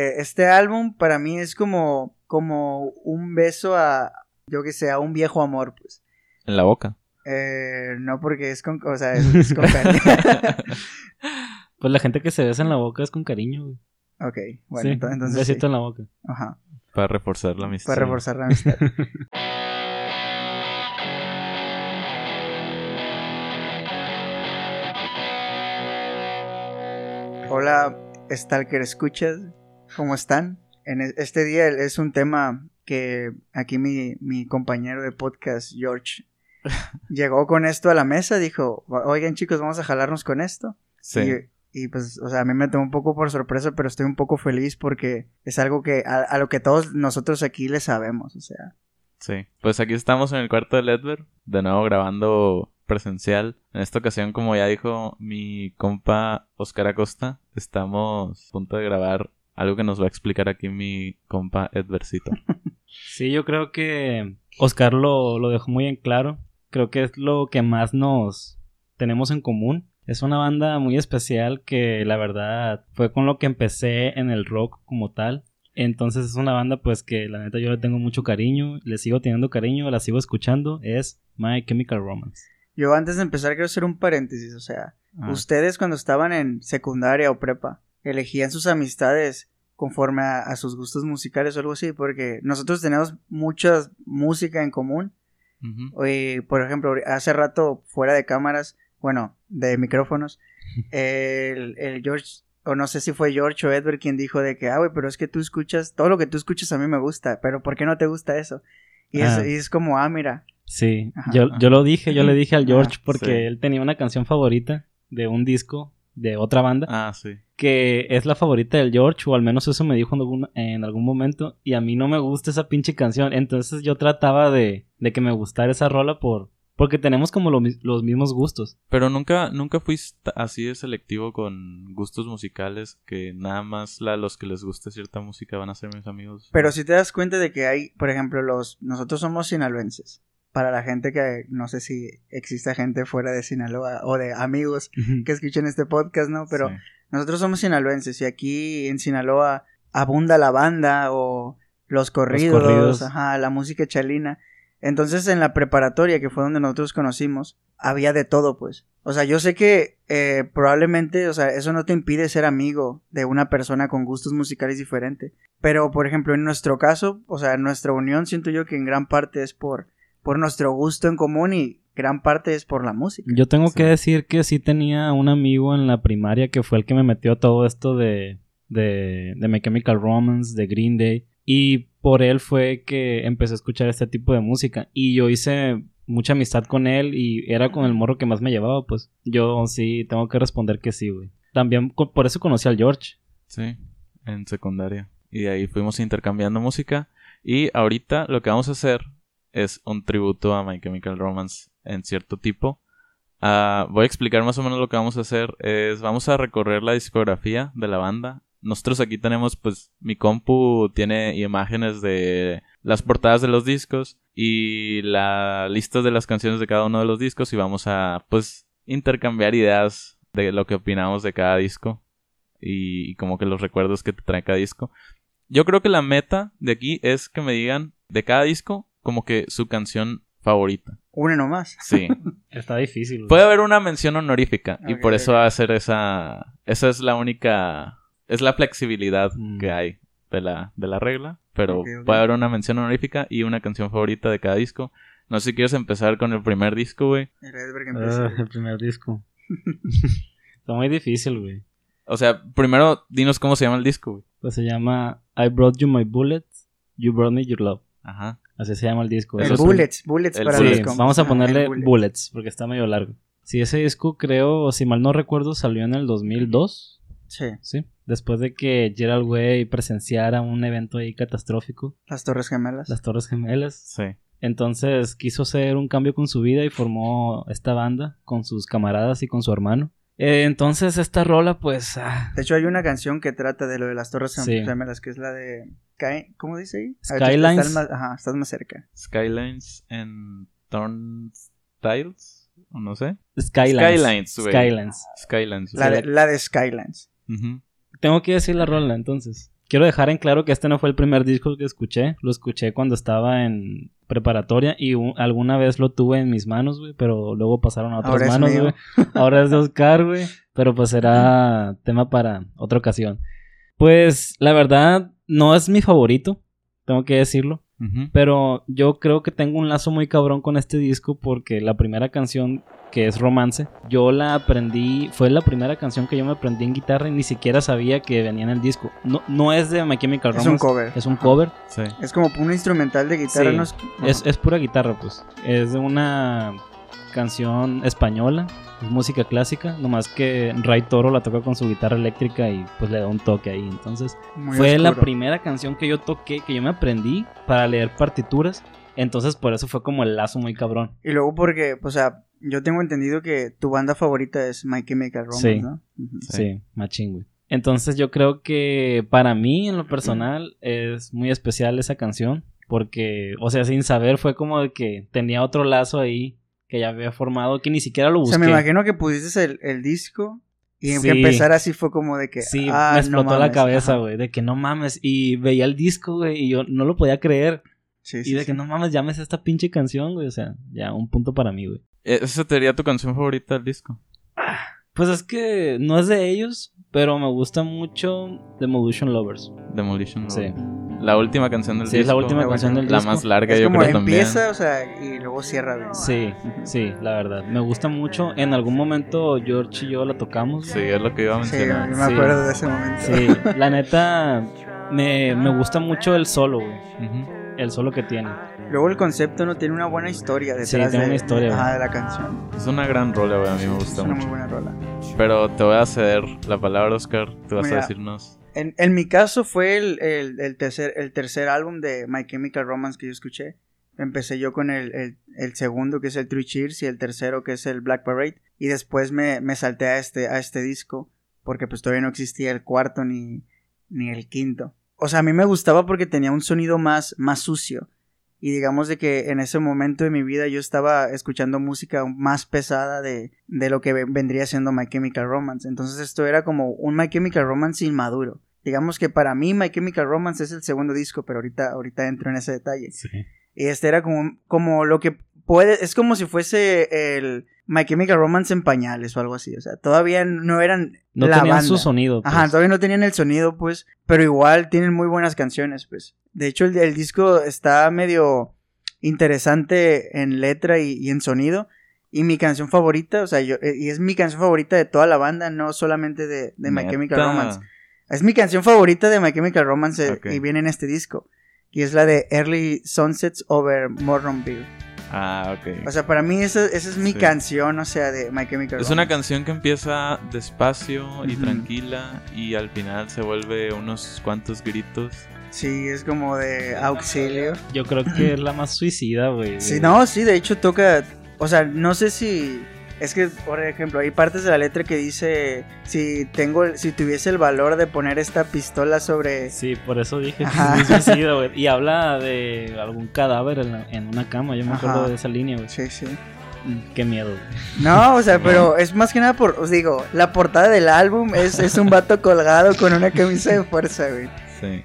Eh, este álbum para mí es como, como un beso a, yo que sé, a un viejo amor, pues. En la boca. Eh, no porque es con, o sea, es, es con cariño. Pues la gente que se besa en la boca es con cariño, güey. ok, bueno, Sí, ento- un entonces besito sí. en la boca. Ajá, Para reforzar la amistad. para reforzar la amistad. Hola, Stalker Escuchas, ¿cómo están? En e- este día es un tema que aquí mi, mi compañero de podcast, George, llegó con esto a la mesa, dijo, oigan chicos, vamos a jalarnos con esto. Sí. Y, y, pues, o sea, a mí me tomó un poco por sorpresa, pero estoy un poco feliz porque es algo que a, a lo que todos nosotros aquí le sabemos, o sea. Sí. Pues aquí estamos en el cuarto de Ledver, de nuevo grabando presencial. En esta ocasión, como ya dijo mi compa Oscar Acosta, estamos a punto de grabar algo que nos va a explicar aquí mi compa Edversito. Sí, yo creo que Oscar lo, lo dejó muy en claro. Creo que es lo que más nos tenemos en común. Es una banda muy especial que la verdad fue con lo que empecé en el rock como tal. Entonces es una banda pues que la neta yo le tengo mucho cariño, le sigo teniendo cariño, la sigo escuchando. Es My Chemical Romance. Yo antes de empezar quiero hacer un paréntesis, o sea, Ah, ustedes cuando estaban en secundaria o prepa, elegían sus amistades conforme a, a sus gustos musicales o algo así, porque nosotros tenemos mucha música en común. Y, por ejemplo, hace rato fuera de cámaras, bueno, de micrófonos, el, el George, o no sé si fue George o Edward quien dijo de que, ah, güey, pero es que tú escuchas, todo lo que tú escuchas a mí me gusta, pero ¿por qué no te gusta eso? Y, es, Ah. y es como, ah, mira, Sí, Ajá. yo, yo lo dije, yo le dije al Ajá, George porque sí. él tenía una canción favorita de un disco de otra banda. Ah, sí. Que es la favorita del George, o al menos eso me dijo en algún, en algún momento, y a mí no me gusta esa pinche canción, entonces yo trataba de, de que me gustara esa rola por, porque tenemos como lo los mismos gustos. Pero nunca, nunca fuiste así de selectivo con gustos musicales que nada más la, los que les guste cierta música van a ser mis amigos. pero si te das cuenta de que hay, por ejemplo, los, nosotros somos sinaloenses. Para la gente que no sé si existe gente fuera de Sinaloa o de amigos que escuchen este podcast, ¿no? Pero Sí. Nosotros somos sinaloenses y aquí en Sinaloa abunda la banda o los corridos, corridos. Ajá, la música chalina. Entonces en la preparatoria, que fue donde nosotros conocimos, había de todo, pues. O sea, yo sé que eh, probablemente, o sea, eso no te impide ser amigo de una persona con gustos musicales diferentes. Pero, por ejemplo, en nuestro caso, o sea, nuestra unión siento yo que en gran parte es por, por nuestro gusto en común y gran parte es por la música. Yo tengo Sí. que decir que sí tenía un amigo en la primaria que fue el que me metió a todo esto de, de, de My Chemical Romance, de Green Day, y por él fue que empecé a escuchar este tipo de música, y yo hice mucha amistad con él y era con el morro que más me llevaba, pues yo sí tengo que responder que sí, güey. También por eso conocí al George. Sí, en secundaria. Y de ahí fuimos intercambiando música. Y ahorita lo que vamos a hacer es un tributo a My Chemical Romance en cierto tipo. Ah, voy a explicar más o menos lo que vamos a hacer. Es, vamos a recorrer la discografía de la banda. Nosotros aquí tenemos, pues, mi compu tiene imágenes de las portadas de los discos y la lista de las canciones de cada uno de los discos y vamos a, pues, intercambiar ideas de lo que opinamos de cada disco y, y como que los recuerdos que te trae cada disco. Yo creo que la meta de aquí es que me digan de cada disco como que su canción favorita. Une nomás. Sí. Está difícil. güey. Puede haber una mención honorífica y por eso va a ser esa esa es la única es la flexibilidad Mm. que hay de la de la regla, pero puede haber una mención honorífica y una canción favorita de cada disco. No sé si quieres empezar con el primer disco, güey. Empezó. Ah, el primer disco. Está muy difícil, güey. O sea, primero dinos cómo se llama el disco, güey. Pues se llama I Brought You My Bullets, You Brought Me Your Love. Ajá. Así se llama el disco. El Bullets, Bullets el para Sí, los vamos a ponerle. Bullets porque está medio largo. Sí, ese disco creo, si mal no recuerdo, salió en el 2002. Sí, Sí. Después de que Gerald Way presenciara un evento ahí catastrófico, las Torres Gemelas. las Torres Gemelas. Sí. Entonces quiso hacer un cambio con su vida y formó esta banda con sus camaradas y con su hermano. Eh, entonces esta rola, pues, ah, De hecho, hay una canción que trata de lo de las Torres Sí. Gemelas, que es la de... ¿Cómo dice ahí? Ah, Skylines. Estás más, ajá, estás más cerca. Skylines and Turnstiles, o no sé. Skylines. Skylines. Skylines. Skylines. La de, la de Skylines. Ujú. Tengo que decir la rola entonces. Quiero dejar en claro que este no fue el primer disco que escuché. Lo escuché cuando estaba en preparatoria y alguna vez lo tuve en mis manos, güey, pero luego pasaron a otras Ahora manos, güey. Ahora es de Oscar, güey. Pero pues será tema para otra ocasión. Pues la verdad, no es mi favorito, tengo que decirlo. Pero yo creo que tengo un lazo muy cabrón con este disco porque la primera canción, que es Romance, yo la aprendí, fue la primera canción que yo me aprendí en guitarra y ni siquiera sabía que venía en el disco. No, no es de My Chemical Es Romance. un cover. Es un cover. Sí. Es como un instrumental de guitarra, Sí. ¿no? Es- Es, es pura guitarra, pues. Es de una canción española, es música clásica, nomás que Ray Toro la toca con su guitarra eléctrica y pues le da un toque ahí. Entonces, muy fue la primera canción que yo toqué, que yo me aprendí para leer partituras. Entonces, por eso fue como el lazo muy cabrón. Y luego porque, pues, o sea, yo tengo entendido que tu banda favorita es My Chemical Romance, Sí. ¿no? Sí. Sí, machín, güey. Entonces, yo creo que para mí, en lo personal, es muy especial esa canción. Porque, o sea, sin saber, fue como de que tenía otro lazo ahí que ya había formado, que ni siquiera lo O busqué. sea, me imagino que pusiste el, el disco y Sí. que empezar así fue como de que. Sí, ah, me no explotó la cabeza, güey, de que no mames. Y veía el disco, güey, y yo no lo podía creer. Sí, y sí, de sí. que no mames, llames esta pinche canción, güey. O sea, ya un punto para mí, güey. ¿Esa sería tu canción favorita del disco? Pues es que no es de ellos, pero me gusta mucho Demolition Lovers. Demolition. Sí. La última canción del Sí, disco. es la última la canción del La disco. más larga, Es yo como creo también. empieza, o sea, y luego cierra bien. Sí, sí, la verdad. Me gusta mucho. En algún momento George y yo la tocamos. Sí, es lo que iba a Sí, mencionar. yo me Sí. acuerdo de ese momento. Sí, la neta, me, me gusta mucho el solo, güey. Ujú. El solo que tiene. Luego el concepto no tiene una buena historia detrás Sí, tiene de, una historia, ajá, güey. de la canción. Es una gran rola, güey. A mí me Es gusta una mucho. muy buena rola. Pero te voy a ceder la palabra, Oscar. Tú vas Mira. a decirnos. En, mi caso fue el, tercer, álbum de My Chemical Romance que yo escuché. Empecé yo con el, segundo que es el Three Cheers y el tercero que es el Black Parade. Y después me, salté a este, a este disco porque pues todavía no existía el cuarto ni, ni el quinto. O sea, a mí me gustaba porque tenía un sonido más, más sucio. Y digamos de que en ese momento de mi vida yo estaba escuchando música más pesada de, de lo que ve- vendría siendo My Chemical Romance. Entonces esto era como un My Chemical Romance inmaduro. Digamos que para mí My Chemical Romance es el segundo disco, pero ahorita, ahorita entro en ese detalle. Sí. Y este era como, como lo que puede, es como si fuese el My Chemical Romance en pañales o algo así. O sea, todavía no eran No la tenían banda. su sonido. pues. Ajá, todavía no tenían el sonido, pues, pero igual tienen muy buenas canciones, pues. De hecho, el, el disco está medio interesante en letra y, y en sonido. Y mi canción favorita, o sea, yo, eh, y es mi canción favorita de toda la banda, no solamente de, de My. Chemical Romance. Es mi canción favorita de My Chemical Romance eh, y viene en este disco. Y es la de Early Sunsets Over Morronville. Ah, ok. O sea, para mí esa, esa es mi Sí. canción, o sea, de My Chemical Es una Romance. canción que empieza despacio y tranquila y al final se vuelve unos cuantos gritos. Sí, es como de auxilio. Yo creo que es la más suicida, güey. Sí, no, sí, de hecho toca, o sea, no sé si es que por ejemplo, hay partes de la letra que dice si tengo si tuviese el valor de poner esta pistola sobre Sí, por eso dije que es suicida, güey. Y habla de algún cadáver en, la- en una cama. Yo me acuerdo de esa línea, güey. Sí, sí. Mm, Qué miedo, güey. No, o sea, pero es más que nada por, os digo, la portada del álbum es, es un vato colgado con una camisa de fuerza, güey. Sí.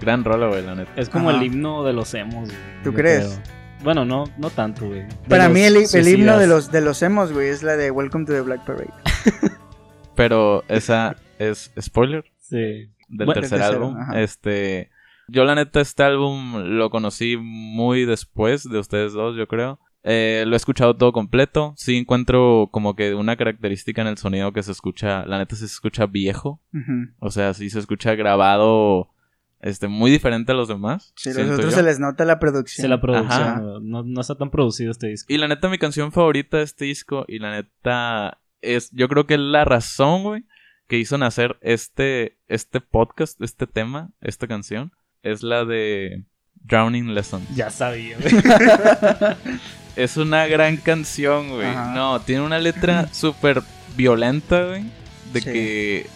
Gran rola, güey, la neta. Es como Ajá. el himno de los emos, güey. ¿Tú crees? creo. Bueno, no, no tanto, güey. Para mí el, el himno de los de los emos, güey, es la de Welcome to the Black Parade. Pero esa es spoiler Sí. del Bueno, tercer tercero, álbum. ajá. Este. Yo, la neta, este álbum lo conocí muy después de ustedes dos, yo creo. Eh, lo he escuchado todo completo. Sí encuentro como que una característica en el sonido que se escucha, la neta se escucha viejo. O sea, sí se escucha grabado este muy diferente a los demás. Sí, los otros yo. se les nota la producción. Sí, la producción. No, no está tan producido este disco. Y la neta, mi canción favorita de este disco, y la neta, es, yo creo que es la razón, güey, que hizo nacer este, este podcast, este tema, esta canción, es la de Drowning Lessons. Ya sabía, güey. Es una gran canción, güey. Ajá. No, tiene una letra súper violenta, güey, de Sí. que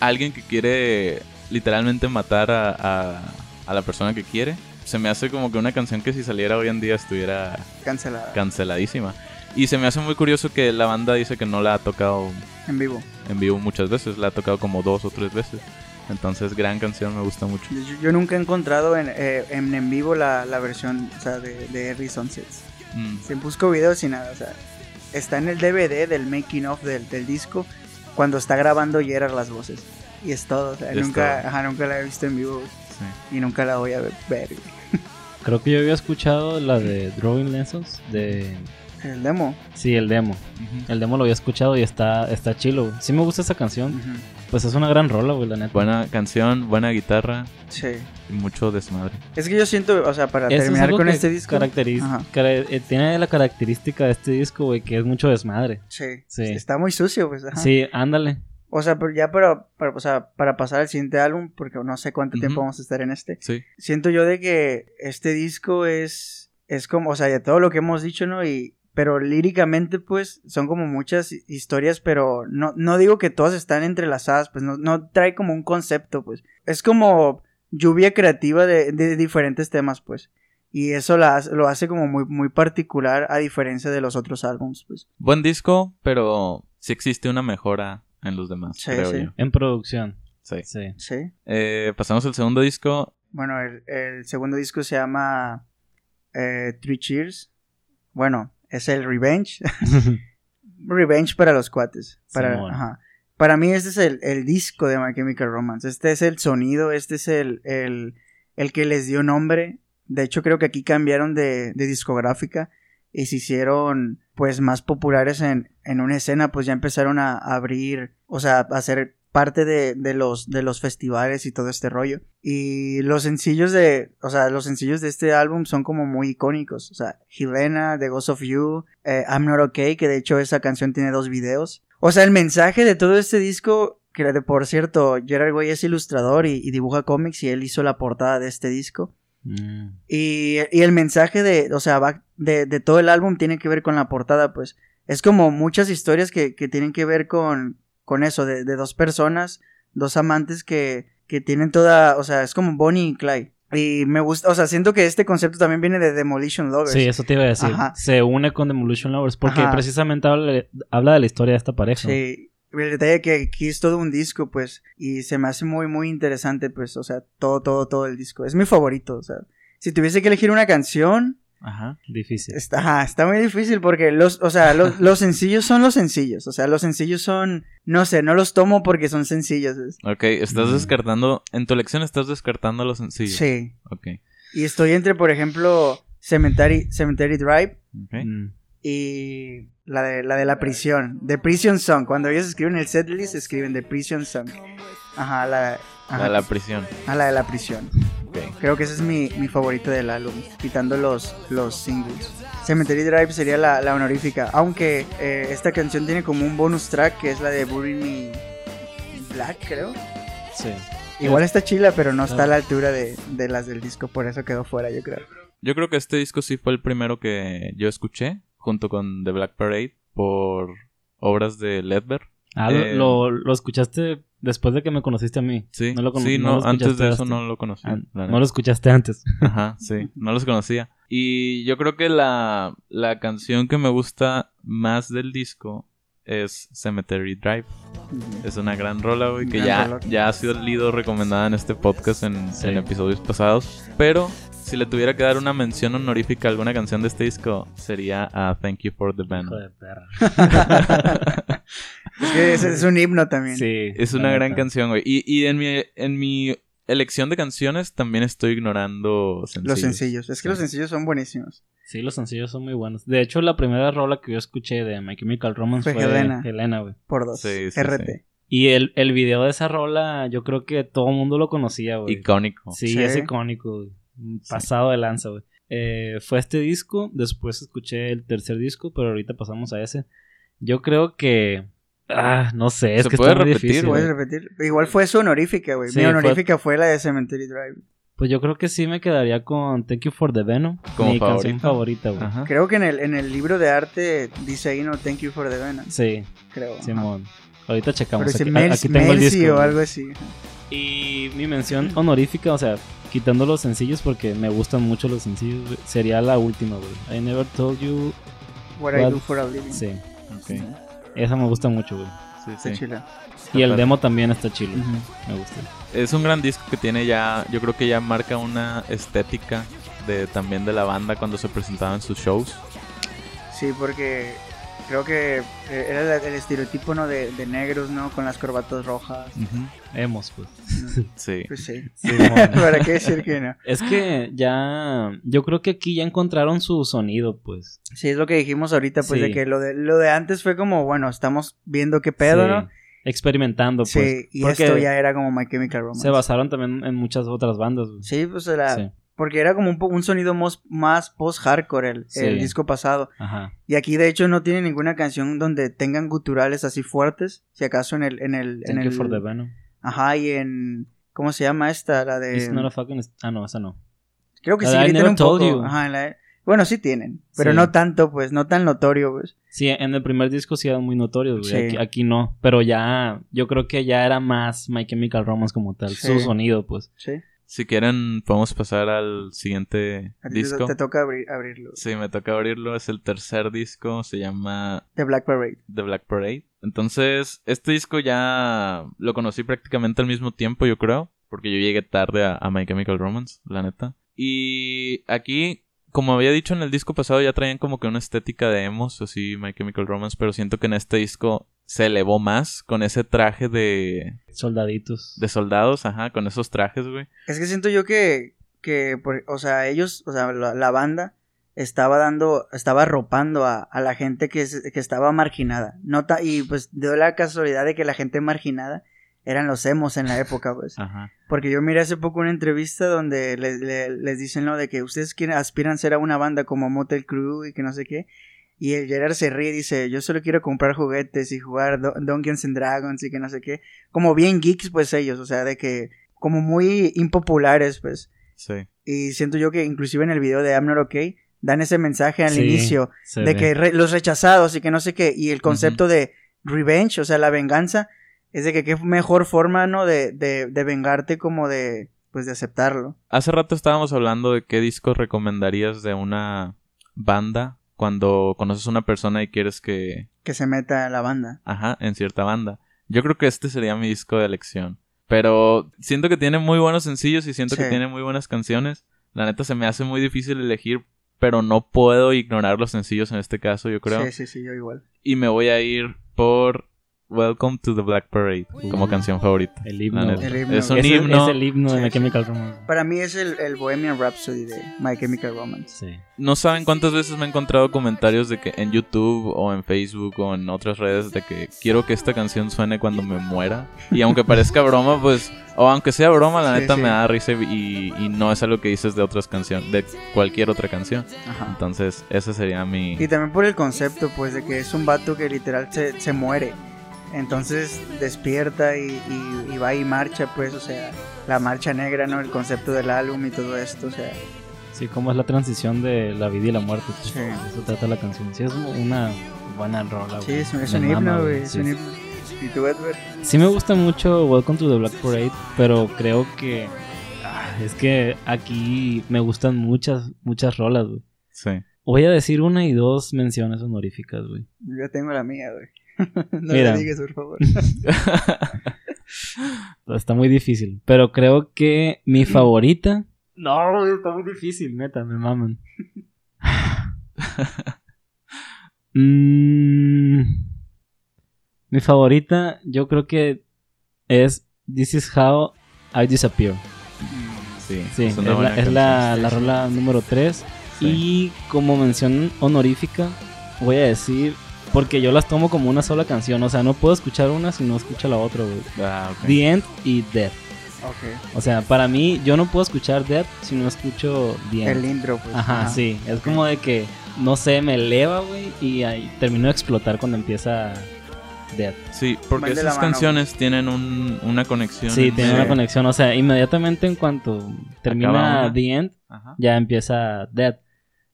alguien que quiere literalmente matar a, a, a la persona que quiere. Se me hace como que una canción que si saliera hoy en día estuviera Cancelada. canceladísima. Y se me hace muy curioso que la banda dice que no la ha tocado En vivo. en vivo muchas veces, la ha tocado como dos o tres veces. Entonces, gran canción, me gusta mucho. Yo, yo nunca he encontrado en, eh, en, en vivo la, la versión o sea, de, de Early Sunsets. Mm, Se busco videos y nada, o sea, está en el DVD del making of del, del disco cuando está grabando Gerard las voces. Y es todo, o sea, Es nunca, todo. ajá, nunca la he visto en vivo sí. y nunca la voy a ver. ver. Creo que yo había escuchado la de Drawing Lessons de... El demo. Sí, el demo. El demo lo había escuchado y está, está chilo, güey. Sí me gusta esa canción. Pues es una gran rola, güey, la neta. Buena canción, buena guitarra Sí. y mucho desmadre. Es que yo siento, o sea, para Eso terminar con este disco. eh, tiene la característica de este disco, güey, que es mucho desmadre. Sí, Sí. Está muy sucio, pues. ajá. Sí, ándale. O sea, pero ya para, para, o sea, para pasar al siguiente álbum, porque no sé cuánto tiempo vamos a estar en este. Sí. Siento yo de que este disco es, es como, o sea, de todo lo que hemos dicho, ¿no? Y, pero líricamente, pues, son como muchas historias, pero no, no digo que todas están entrelazadas, pues, no, no trae como un concepto, pues. Es como lluvia creativa de, de diferentes temas, pues. Y eso la lo hace como muy, muy particular a diferencia de los otros álbums, pues. Buen disco, pero sí existe una mejora en los demás, Sí, creo sí. yo. En producción. Sí. Sí. Sí. Eh, pasamos al segundo disco. Bueno, el, el segundo disco se llama eh, Three Cheers. Bueno, es el Revenge. Revenge para los cuates. Para, ajá. para mí este es el, el disco de My Chemical Romance. Este es el sonido, este es el, el, el que les dio nombre. De hecho, creo que aquí cambiaron de, de discográfica y se hicieron pues más populares en, en una escena, pues ya empezaron a, abrir, o sea, a ser parte de, de los, de los festivales y todo este rollo. Y los sencillos de, o sea, los sencillos de este álbum son como muy icónicos. O sea, Helena, The Ghost of You, eh, I'm Not Okay, que de hecho esa canción tiene dos videos. O sea, el mensaje de todo este disco, que de por cierto, Gerard Way es ilustrador y, y dibuja cómics y él hizo la portada de este disco. Mm. Y, y el mensaje de, o sea, va de, de todo el álbum tiene que ver con la portada, pues. Es como muchas historias que, que tienen que ver con, con eso, de, de dos personas, dos amantes que, que tienen toda, o sea, es como Bonnie y Clyde. Y me gusta, o sea, siento que este concepto también viene de Demolition Lovers. Sí, eso te iba a decir. Ajá. Se une con Demolition Lovers porque Ajá. precisamente habla, habla de la historia de esta pareja. Sí. El detalle que aquí es todo un disco, pues, y se me hace muy, muy interesante, pues, o sea, todo, todo, todo el disco. Es mi favorito, o sea, si tuviese que elegir una canción, Ajá. Difícil. Está, ajá, está muy difícil porque los, o sea, los, los sencillos son los sencillos. O sea, los sencillos son, no sé, no los tomo porque son sencillos. es- Ok, estás Mm. descartando. En tu elección estás descartando los sencillos. Sí. Ok. Y estoy entre, por ejemplo, Cemetery, Cemetery Drive ok. Mm. y la de, la de la prisión. The Prison Song. Cuando ellos escriben el setlist, escriben The Prison Song. Ajá, la, ajá, A la prisión. ah, la de la prisión. Creo que ese es mi, mi favorito del álbum, quitando los, los singles. Cemetery Drive sería la, la honorífica, aunque eh, esta canción tiene como un bonus track que es la de Bury Me Black, creo. Sí. Igual está chila, pero no está a la altura de, de las del disco, por eso quedó fuera, yo creo. Yo creo que este disco sí fue el primero que yo escuché, junto con The Black Parade, por obras de Ledber. Ah, lo- Eh, lo, lo escuchaste después de que me conociste a mí. Sí, No lo cono- sí, no antes de eso hasta- no lo conocí. No lo escuchaste antes. Ajá, sí, no los conocía. Y yo creo que la, la canción que me gusta más del disco es Cemetery Drive. Es una gran rola, güey, que ya, rola. ya ha sido leído recomendada en este podcast en, Sí. en episodios pasados. Pero si le tuviera que dar una mención honorífica a alguna canción de este disco, sería a Thank You for the Band. Es que es, es un himno también. Sí. Es una gran canción, güey. Y, y en, mi, en mi elección de canciones también estoy ignorando sencillos. Los sencillos. Es que Sí. los sencillos son buenísimos. Sí, los sencillos son muy buenos. De hecho, la primera rola que yo escuché de My Chemical Romance Fue fue, Helena. Helena, güey. Por dos. Sí, sí, RT. sí. Y el, el video de esa rola, yo creo que todo el mundo lo conocía, güey. Icónico. Sí, Sí. es icónico, güey. Pasado de lanza, güey. Eh, fue este disco, después escuché el tercer disco, pero ahorita pasamos a ese. Yo creo que... Ah, no sé, es Se que puede está muy repetir, difícil. ¿Puedes repetir? Igual fue su honorífica, güey. Sí, Mi fue- honorífica fue... la de Cemetery Drive. Pues yo creo que sí me quedaría con Thank You for the Venom. Como mi canción favorita. güey. Ajá. Creo que en el, en el libro de arte dice ahí, no, thank you for the venom. Sí, Creo. ajá. Simón. Ahorita checamos. Pero Aquí, tengo el disco. o güey. algo así. Y mi mención honorífica, o sea, quitando los sencillos porque me gustan mucho los sencillos, güey, sería la última, güey. I never told you. What I What- do for a living. Sí, Ok. esa me gusta mucho, güey. Sí, Está sí. chila. Y el demo también está chido. Ujú. Me gusta. Es un gran disco que tiene ya, yo creo que ya marca una estética de también de la banda cuando se presentaba en sus shows. Sí, porque creo que eh, era el, el estereotipo, ¿no? De, de negros, ¿no? Con las corbatas rojas. Hemos, pues. Sí. Pues sí. ¿Para qué decir que no? es que ya. Yo creo que aquí ya encontraron su sonido, pues. Sí, es lo que dijimos ahorita, pues Sí. de que lo de, lo de antes fue como, bueno, estamos viendo qué pedo, Sí. ¿no? Experimentando, pues. Sí, y Porque esto ya era como My Chemical Romance. Se basaron también en muchas otras bandas, güey. Sí, pues era... Sí. Porque era como un, un sonido mos- más post-hardcore el, Sí. el disco pasado. Ajá. Y aquí de hecho no tiene ninguna canción donde tengan guturales así fuertes. Si acaso en el... En el, en Thank el for the Venom. Ajá, y en... ¿Cómo se llama esta? La de... It's not a fucking... Ah, no, esa no. Creo que La sí, I Never un Told poco. You. Ajá, en la- Bueno, sí tienen. Pero Sí. no tanto, pues. No tan notorio, pues. Sí, en el primer disco sí eran muy notorios, güey. Sí. Aquí, aquí no. Pero ya... Yo creo que ya era más My Chemical Romance como tal. Sí. Su sonido, pues. Sí. Si quieren, podemos pasar al siguiente A disco. Te, toca abrir, abrirlo. Sí, me toca abrirlo. Es el tercer disco. Se llama The Black Parade. The Black Parade. Entonces, este disco ya lo conocí prácticamente al mismo tiempo, yo creo. Porque yo llegué tarde a, a My Chemical Romance, la neta. Y aquí, como había dicho en el disco pasado, ya traían como que una estética de emos, así My Chemical Romance. Pero siento que en este disco se elevó más con ese traje de, Soldaditos. de soldados, ajá, con esos trajes, güey. Es que siento yo que, que por- o sea, ellos, o sea, la, la banda estaba dando, estaba arropando a, a la gente que, es- que estaba marginada. No ta- y pues dio la casualidad de que la gente marginada eran los emos en la época, pues. Ajá. Porque yo miré hace poco una entrevista donde le- le- les dicen lo de que ustedes quieren, aspiran a ser a una banda como Motel Crew y que no sé qué. Y el Gerard se ríe y dice, yo solo quiero comprar juguetes y jugar Do- Dungeons and Dragons y que no sé qué. Como bien geeks, pues ellos, o sea, de que como muy impopulares, pues. Sí. Y siento yo que inclusive en el video de I'm Not Okay dan ese mensaje al Sí, inicio de ve. que re- los rechazados y que no sé qué. Y el concepto de revenge, o sea, la venganza, es de que qué mejor forma, ¿no? De, de, de vengarte como de, pues de aceptarlo. Hace rato estábamos hablando de qué discos recomendarías de una banda cuando conoces a una persona y quieres que, Que se meta en la banda. ajá, en cierta banda. Yo creo que este sería mi disco de elección. Pero siento que tiene muy buenos sencillos y siento que tiene muy buenas canciones. La neta se me hace muy difícil elegir, pero no puedo ignorar los sencillos en este caso, yo creo. Sí, sí, sí, yo igual. Y me voy a ir por Welcome to the Black Parade como canción favorita. El himno. El himno. Es un Es el- himno. Es el himno de Sí, My. Chemical Romance. Para mí es el, el Bohemian Rhapsody de My Chemical Romance. Sí. No saben cuántas veces me he encontrado comentarios de que en YouTube o en Facebook o en otras redes de que quiero que esta canción suene cuando me muera. Y aunque parezca broma, pues, o aunque sea broma, la Sí, neta sí. me da risa y, y no es algo que dices de otras canciones, de cualquier otra canción. Ajá. Entonces, ese sería mi... Y también por el concepto, pues, de que es un vato que literal se, se muere. Entonces despierta y, y- y va y marcha, pues, o sea, la marcha negra, ¿no? El concepto del álbum y todo esto, o sea, Sí, cómo es la transición de la vida y la muerte. pues. Sí. Eso trata la canción. Sí, es una buena rola. sí, güey. es un, es un himno, güey, es sí. un himno. ¿Y tú, Edward? Sí me gusta mucho Welcome to the Black Parade, pero creo que ah, es que aquí me gustan muchas muchas rolas, güey. Sí. Voy a decir una y dos menciones honoríficas, güey. Yo tengo la mía, güey. no Mira. la digas, por favor. Está muy difícil, pero creo que mi favorita No, está muy difícil, neta, me maman. Mm, mi favorita, yo creo que es This is How I Disappear. Sí, Sí, es, la, es la, rola número 3. Sí. Y como mención honorífica, voy a decir, porque yo las tomo como una sola canción, o sea, no puedo escuchar una si no escucho la otra, güey. Ah, ok. The End y Death. Ok. O sea, para mí, yo no puedo escuchar Death si no escucho The End. El intro, pues. Ajá, sí. Es como de que, no sé, me eleva, güey, y ahí termino de explotar cuando empieza Death. Sí, porque esas mano. canciones tienen un- una conexión. Sí, tiene entre- una conexión. O sea, inmediatamente en cuanto termina. The End, Ajá. ya empieza Death.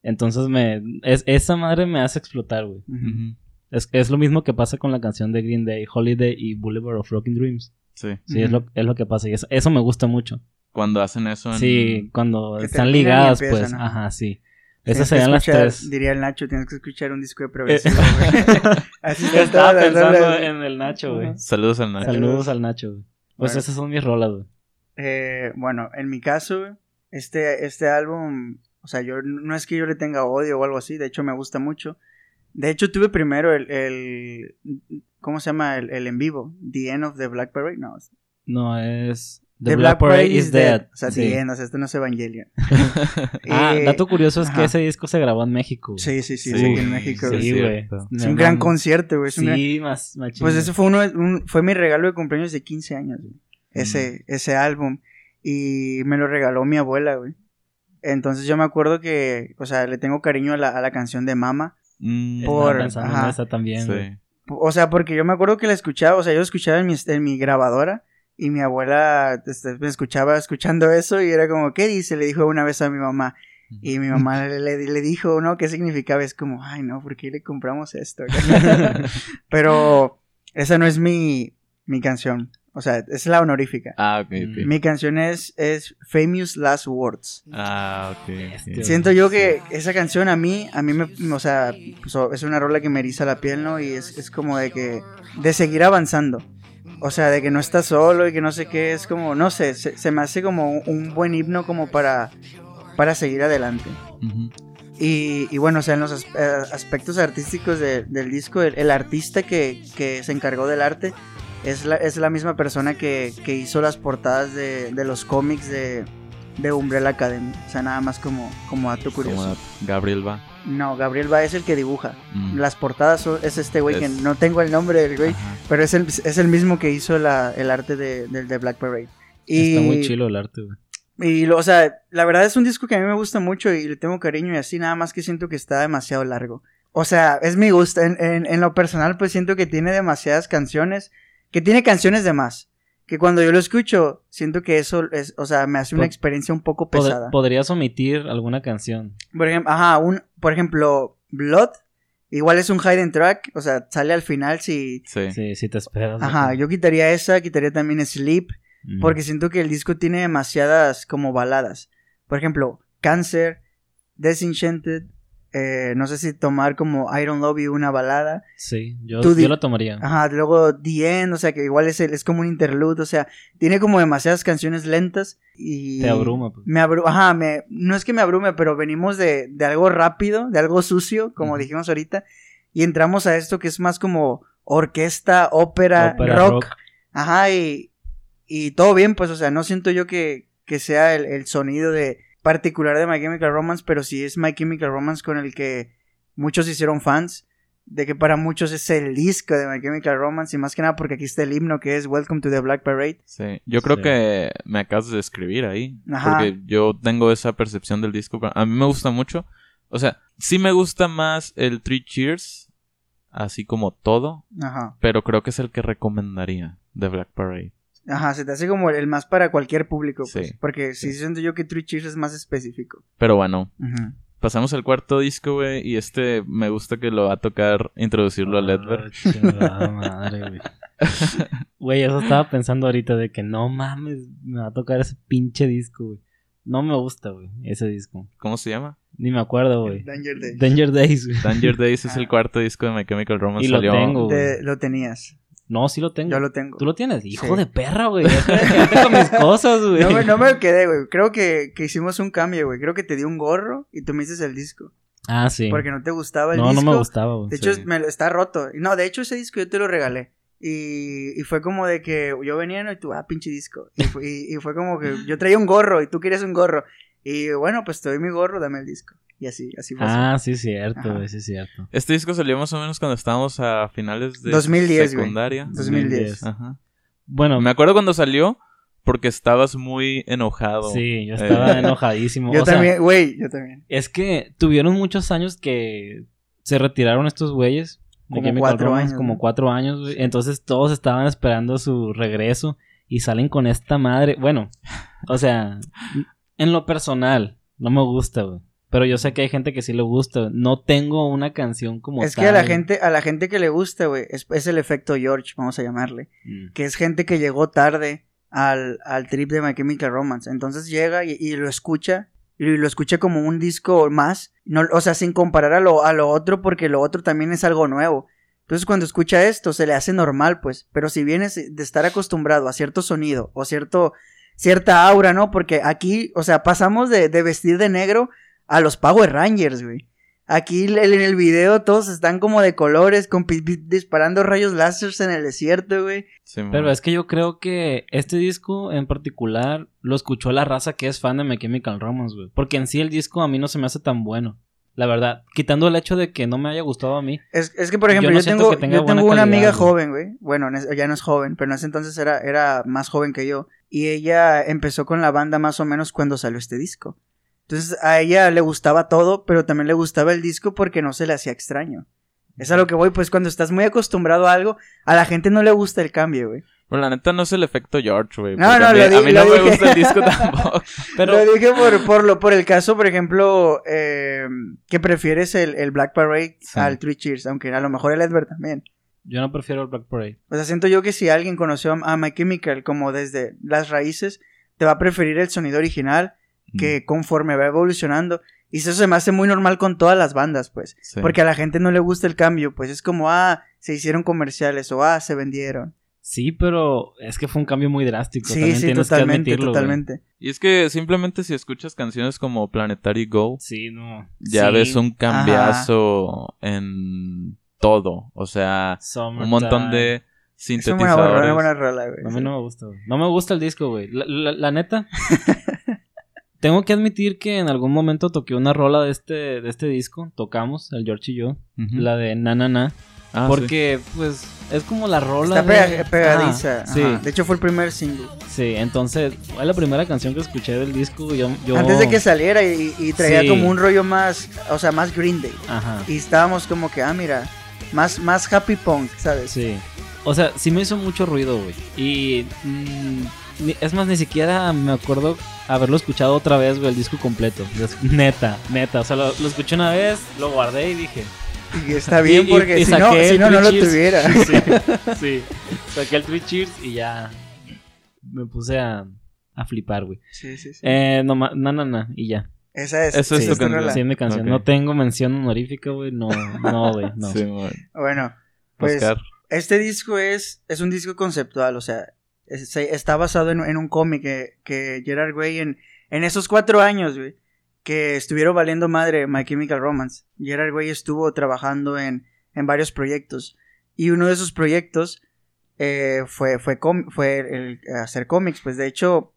Entonces me es, esa madre me hace explotar, güey. Ujú. Es, es lo mismo que pasa con la canción de Green Day, Holiday y Boulevard of Broken Dreams. Sí. Sí, es, lo, es lo que pasa. Y eso, eso me gusta mucho. Cuando hacen eso en... Sí, cuando están ligadas, empiezan, pues. ajá. Ajá, sí. Esas serían las escuchar- tres. Diría el Nacho, tienes que escuchar un disco de progresivo, güey. Así Estaba las pensando en el Nacho, güey. Saludos al Nacho. Saludos al Nacho, güey. Pues Bueno. esas son mis rolas, güey. Eh, bueno, en mi caso, este, este álbum, o sea, yo no es que yo le tenga odio o algo así, de hecho me gusta mucho. De hecho, tuve primero el, el ¿cómo se llama? El, el en vivo, The End of the Black Parade, no, No, es... The, Black, Parade is Dead. O sea, The End, o sea, esto no es Evangelion. Ah, Eh, dato curioso es que ajá. ese disco se grabó en México. Sí, sí, sí, Sí, en México. sí, güey. Sí, es un gran concierto, güey. un gran- Sí, más, más Pues ese fue uno, un- fue mi regalo de cumpleaños de 15 años, güey. Ese, ese álbum. Y me lo regaló mi abuela, güey. Entonces yo me acuerdo que, o sea, le tengo cariño a la, a la canción de Mama. Mm, por- pensando ajá. en esa también, sí. O sea, porque yo me acuerdo que la escuchaba, o sea, yo escuchaba en mi, en mi grabadora y mi abuela este, me escuchaba escuchando eso y era como, ¿qué dice? Le dijo una vez a mi mamá. Y mi mamá le, le, le dijo, ¿no? ¿Qué significaba? Es como, ay, no, ¿por qué le compramos esto? Pero esa no es mi, mi canción. O sea, es la honorífica. Ah, ok, ok. Mi canción es, es Famous Last Words. Ah, ok. Siento yo que esa canción a mí, a mí me, o sea, pues, es una rola que me eriza la piel, ¿no? Y es, es como de que, de seguir avanzando. O sea, de que no estás solo y que no sé qué, es como, no sé, se, se me hace como un, buen himno como para, para seguir adelante. Y, y bueno, o sea, en los as- eh, aspectos artísticos de- del disco, el, el artista que, que se encargó del arte es la, es la misma persona que, que hizo las portadas de, de los cómics de, de Umbrella Academy. O sea, nada más como, como dato curioso. Como Gabriel va. No, Gabriel va es el que dibuja. Mm. Las portadas son- es este güey que no tengo el nombre del güey, Ajá. pero es el, es el mismo que hizo la- el arte de, Black Parade. Y, Está muy chilo el arte, güey. y, lo- o sea, la verdad es un disco que a mí me gusta mucho y le tengo cariño y así, nada más que siento que está demasiado largo. O sea, es mi gusto. En, en- en lo personal, pues siento que tiene demasiadas canciones, que tiene canciones de más. Que cuando yo lo escucho, siento que eso es, o sea, me hace una experiencia un poco Pod- pesada. Podrías omitir alguna canción. Por ejemplo, ajá, un, por ejemplo, Blood, igual es un hidden track, o sea, sale al final si... Sí. Sí, si te esperas. Ajá, yo quitaría esa, quitaría también Sleep, porque siento que el disco tiene demasiadas como baladas. Por ejemplo, Cancer, Disenchanted, eh, no sé si tomar como I Don't Love You una balada. Sí, yo, Tú yo la tomaría. Ajá, luego The End, o sea que igual es, es como un interlude, o sea, tiene como demasiadas canciones lentas y... Te abruma, pues. Me abru ajá, me, no es que me abrume, pero venimos de, de algo rápido, de algo sucio, como dijimos ahorita, y entramos a esto que es más como orquesta, ópera, Ópera, rock, rock. Ajá, y, y todo bien, pues, o sea, no siento yo que, que sea el, el sonido de particular de My Chemical Romance, pero sí es My Chemical Romance con el que muchos hicieron fans, de que para muchos es el disco de My Chemical Romance, y más que nada porque aquí está el himno que es Welcome to the Black Parade. Sí, yo creo Sí. que me acabas de describir ahí. Ajá. Porque yo tengo esa percepción del disco. A mí me gusta mucho. O sea, sí me gusta más el Three Cheers, así como todo, Ajá. pero creo que es el que recomendaría de Black Parade. Ajá, se te hace como el más para cualquier público, pues. Sí. Porque sí siento yo que Three Cheers es más específico. Pero bueno, pasamos al cuarto disco, güey, y este me gusta que lo va a tocar introducirlo a Ledver. Ah, madre, güey. Güey, eso estaba pensando ahorita de que no mames, me va a tocar ese pinche disco, güey. No me gusta, güey, ese disco. ¿Cómo se llama? Ni me acuerdo, güey. Danger Day. Danger Days, güey. Danger Days es Ah. el cuarto disco de My Chemical Romance. Y lo Salió- tengo, güey. Te- lo tenías. No, sí lo tengo. Yo lo tengo. ¿Tú lo tienes? Hijo Sí. de perra, güey. Con mis cosas, güey. No me, no me quedé, güey. Creo que, que hicimos un cambio, güey. Creo que te di un gorro y tú me hiciste el disco. Ah, sí. Porque no te gustaba el No, disco. no me gustaba, güey. De hecho, me está roto. No, de hecho, ese disco yo te lo regalé. Y, y fue como de que yo venía ¿no? y tú, ah, pinche disco. Y fue, y- y fue como que yo traía un gorro y tú querías un gorro. Y bueno, pues te doy mi gorro, dame el disco. Y así, así fue. Ah, sí, es cierto, Ajá. güey, sí, es cierto. Este disco salió más o menos cuando estábamos a finales de 2010, güey. secundaria. 2010. Ajá. Bueno, Me acuerdo cuando salió porque estabas muy enojado. sí, yo estaba Eh, enojadísimo. Yo o sea, también, güey, yo también. Es que tuvieron muchos años que se retiraron estos güeyes. Como cuatro Romance, años, Como ¿no? cuatro años, güey. Entonces todos estaban esperando su regreso y salen con esta madre. Bueno, o sea, en lo personal, no me gusta, güey. Pero yo sé que hay gente que sí le gusta. No tengo una canción como Es tal. que a la gente, a la gente que le gusta, güey, es, es el efecto George, vamos a llamarle. Mm. que es gente que llegó tarde al, al trip de My Chemical Romance. Entonces llega y, y lo escucha y lo escuché como un disco más, no, o sea, sin comparar a lo, a lo otro porque lo otro también es algo nuevo. Entonces cuando escucha esto se le hace normal, pues, pero si vienes de estar acostumbrado a cierto sonido o cierto, cierta aura, ¿no? Porque aquí, o sea, pasamos de, de vestir de negro a los Power Rangers, güey. Aquí en el video todos están como de colores, con disparando rayos láseres en el desierto, güey. Pero es que yo creo que este disco en particular lo escuchó la raza que es fan de My Chemical Romance, güey. Porque en sí el disco a mí no se me hace tan bueno. La verdad, quitando el hecho de que no me haya gustado a mí. Es, que, por ejemplo, yo, tengo, yo tengo una amiga joven, güey. Bueno, ya no es joven, pero en ese entonces era, era más joven que yo. Y ella empezó con la banda más o menos cuando salió este disco. Entonces a ella le gustaba todo, pero también le gustaba el disco porque no se le hacía extraño. Es a lo que voy, pues cuando estás muy acostumbrado a algo, a la gente no le gusta el cambio, güey. Pero la neta no es el efecto George, güey. No, no, a mí, a mí no me gusta el disco tampoco. Pero... Lo dije por, por, lo, por el caso, por ejemplo, eh, que prefieres el, el Black Parade al Three Cheers, aunque a lo mejor el Edward también. Yo no prefiero el Black Parade. O sea, siento yo que si alguien conoció a My Chemical como desde las raíces, te va a preferir el sonido original que conforme va evolucionando. Y eso se me hace muy normal con todas las bandas, pues. Porque a la gente no le gusta el cambio, pues es como, ah, se hicieron comerciales o ah, se vendieron. Sí, pero es que fue un cambio muy drástico. Sí, sí, totalmente, totalmente. Y es que simplemente si escuchas canciones como Planetary Go, sí, no. ya ves un cambiazo en todo. O sea, un montón de sintetizadores. Es una buena, rola, güey. A mí no me gusta, No me gusta el disco, güey. la neta, Tengo que admitir que en algún momento toqué una rola de este, de este disco, tocamos, el George y yo, la de Na Na Na. Ah, porque, pues, es como la rola. Está pegadiza. sí. De hecho, fue el primer single. Sí, entonces, fue la primera canción que escuché del disco. Yo, Antes de que saliera y, traía como un rollo más, o sea, más Green Day. Ajá. Y estábamos como que, ah, mira, más, más happy punk, ¿sabes? Sí. O sea, sí me hizo mucho ruido, güey. Y. Mm, es más, ni siquiera me acuerdo haberlo escuchado otra vez, güey, el disco completo. Neta, neta. O sea, lo, escuché una vez, lo guardé y dije. Y está bien porque si, no, si no, no lo tuviera. Sí, sí. Saqué el Three Cheers y ya me puse a, a flipar, güey. Sí, sí, sí. Eh, no, no, no, no, y ya. Esa es. Esa es tu canción. Sí, canción. No tengo mención honorífica, güey. No, no, güey. No. Sí, bueno, pues este disco es, es un disco conceptual, o sea, está basado en, un cómic que, Gerard Way en, en esos cuatro años, que estuvieron valiendo madre My Chemical Romance. Gerard Way estuvo trabajando en, en varios proyectos. Y uno de esos proyectos eh, fue, fue, fue hacer cómics. Pues de hecho,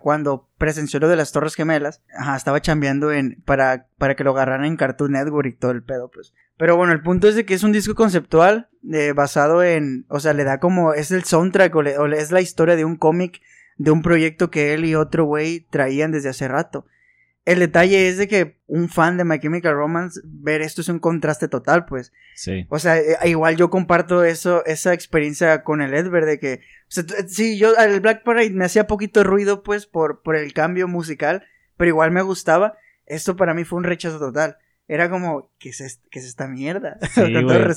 cuando presenció lo de las Torres Gemelas, estaba chambeando en, para, para que lo agarraran en Cartoon Network y todo el pedo, pues. Pero bueno, el punto es de que es un disco conceptual eh, basado en, o sea, le da como, es el soundtrack o, es la historia de un cómic, de un proyecto que él y otro güey traían desde hace rato. El detalle es de que un fan de My Chemical Romance, ver esto es un contraste total, pues. Sí. O sea, eh, igual yo comparto eso, esa experiencia con el Edward de que, o sea, sí, yo, el Black Parade me hacía poquito ruido, pues, por, por el cambio musical, pero igual me gustaba. Esto para mí fue un rechazo total era como, ¿qué es, es esta mierda? Sí,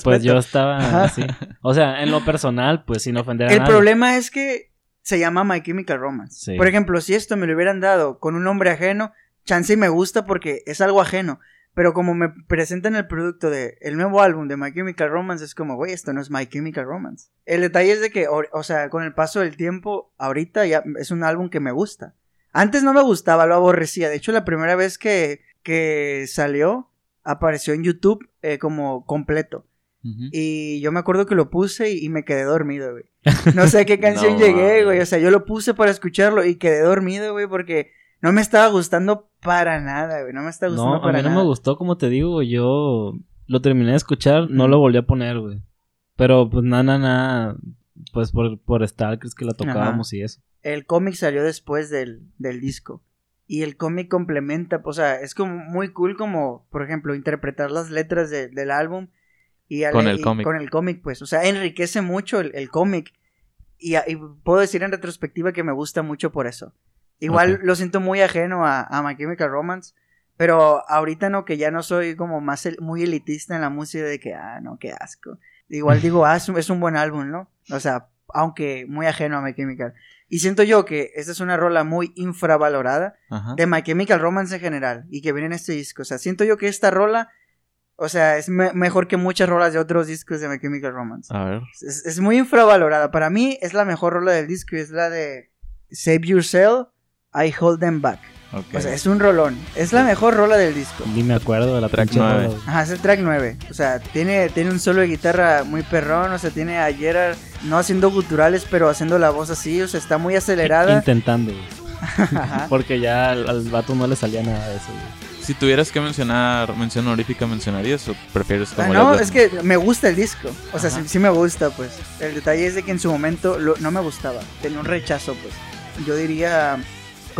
pues yo estaba así. O sea, en lo personal, pues sin ofender a El problema es que se llama My Chemical Romance. Por ejemplo, si esto me lo hubieran dado con un nombre ajeno, chance me gusta porque es algo ajeno. Pero como me presentan el producto de el nuevo álbum de My Chemical Romance, es como, güey, esto no es My Chemical Romance. El detalle es de que, o, sea, con el paso del tiempo, ahorita ya es un álbum que me gusta. Antes no me gustaba, lo aborrecía. De hecho, la primera vez que, que salió, apareció en YouTube eh, como completo. Y yo me acuerdo que lo puse y, me quedé dormido, güey. No sé a qué canción llegué, güey. O sea, yo lo puse para escucharlo y quedé dormido, güey, porque no me estaba gustando para nada, güey. No me estaba gustando no, a mí no me gustó, como te digo, yo lo terminé de escuchar, no lo volví a poner, güey. Pero pues nada, nada, nada, pues por, por Stalkers que la tocábamos y eso. El cómic salió después del, del disco y el cómic complementa, o sea, es como muy cool como, por ejemplo, interpretar las letras del álbum y con el cómic. Con el cómic, pues, o sea, enriquece mucho el, cómic y, puedo decir en retrospectiva que me gusta mucho por eso. Igual lo siento muy ajeno a, a My Chemical Romance, pero ahorita no, que ya no soy como más muy elitista en la música de que, ah, no, qué asco. Igual digo, ah, es un, buen álbum, ¿no? O sea, aunque muy ajeno a My Chemical. Y siento yo que esta es una rola muy infravalorada Ajá. de My Chemical Romance en general y que viene en este disco. O sea, siento yo que esta rola, o sea, es me- mejor que muchas rolas de otros discos de My Chemical Romance. A ver. Es, es muy infravalorada. Para mí es la mejor rola del disco y es la de Save Yourself, I Hold Them Back. ok. O sea, es un rolón. Es la mejor rola del disco. Ni me acuerdo de la Track pinche nueve. rola, güey. Ajá, es el track 9. O sea, tiene, tiene un solo de guitarra muy perrón. O sea, tiene a Gerard no haciendo guturales, pero haciendo la voz así. O sea, está muy acelerada. Intentando. Porque ya al, al vato no le salía nada de eso, güey. Si tuvieras que mencionar mención honorífica, ¿mencionarías o prefieres Ah, como no, Led es que me gusta el disco. O sea, sí, sí me gusta, pues. El detalle es de que en su momento lo- no me gustaba. Tenía un rechazo, pues. Yo diría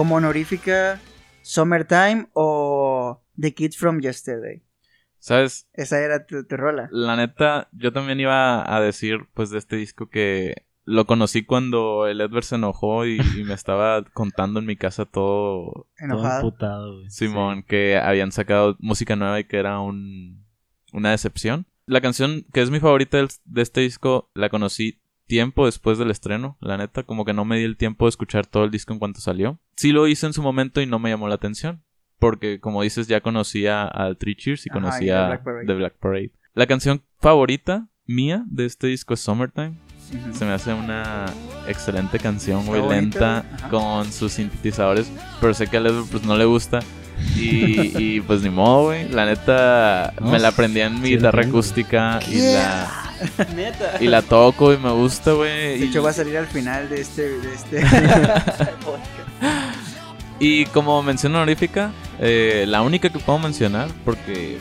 como honorífica Summertime o The Kids from Yesterday. ¿Sabes? Esa era tu, tu rola. La neta, yo también iba a decir, pues, de este disco que lo conocí cuando el Edward se enojó y, y me estaba contando en mi casa todo, Todo Enojado. emputado, güey. Simón, que habían sacado música nueva y que era un, una decepción. La canción que es mi favorita del- de este disco la conocí tiempo después del estreno, la neta, como que no me di el tiempo de escuchar todo el disco en cuanto salió. Sí lo hice en su momento y no me llamó la atención, porque como dices ya conocía al Three Cheers y Ajá, y conocía The Black Parade. The Black Parade. La canción favorita mía de este disco es Summertime. Ujú. Se me hace una excelente canción, muy lenta. Ajá. con sus sintetizadores, pero sé que a Led pues no le gusta. Y, y, pues ni modo, güey. La neta, No, me la aprendí en mi guitarra acústica y la, Neta. y la toco y me gusta, güey. De Y, hecho, va a salir al final de este. De este y como mención honorífica, eh, la única que puedo mencionar, porque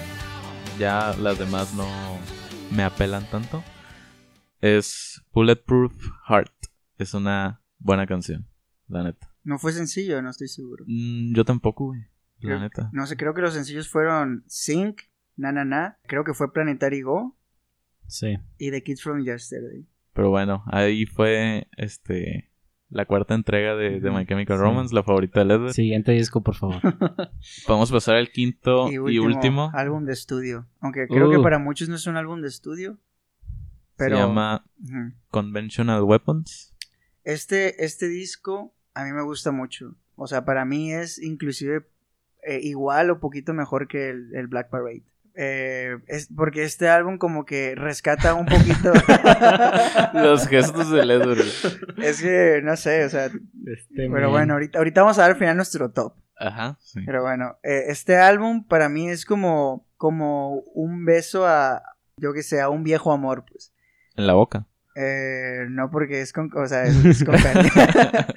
ya las demás no me apelan tanto, es Bulletproof Heart. Es una buena canción, la neta. No fue sencillo, no estoy seguro. Mm, yo tampoco, güey. La Creo- neta. No sé, creo que los sencillos fueron Sync, Na Na Na, creo que fue Planetary Go Sí. y The Kids from Yesterday. Pero bueno, ahí fue este la cuarta entrega de, de My Chemical Sí. Romance, la favorita de Led. Siguiente disco, por favor. Podemos pasar al quinto y último. álbum de estudio. Aunque creo que Uh. para muchos no es un álbum de estudio. Pero Se llama. Conventional Weapons. este, este disco a mí me gusta mucho. O sea, para mí es inclusive eh, igual o poquito mejor que el, el Black Parade. Eh, es porque este álbum como que rescata un poquito. Los gestos de güey. es que no sé, o sea, Este, pero man. bueno, ahorita, ahorita vamos a ver al final nuestro top. Ajá, sí. Pero bueno, eh, este álbum para mí es como, como un beso a, yo que sé, a un viejo amor, pues. En la boca. Eh, no porque es con, o sea, es, es con cariño.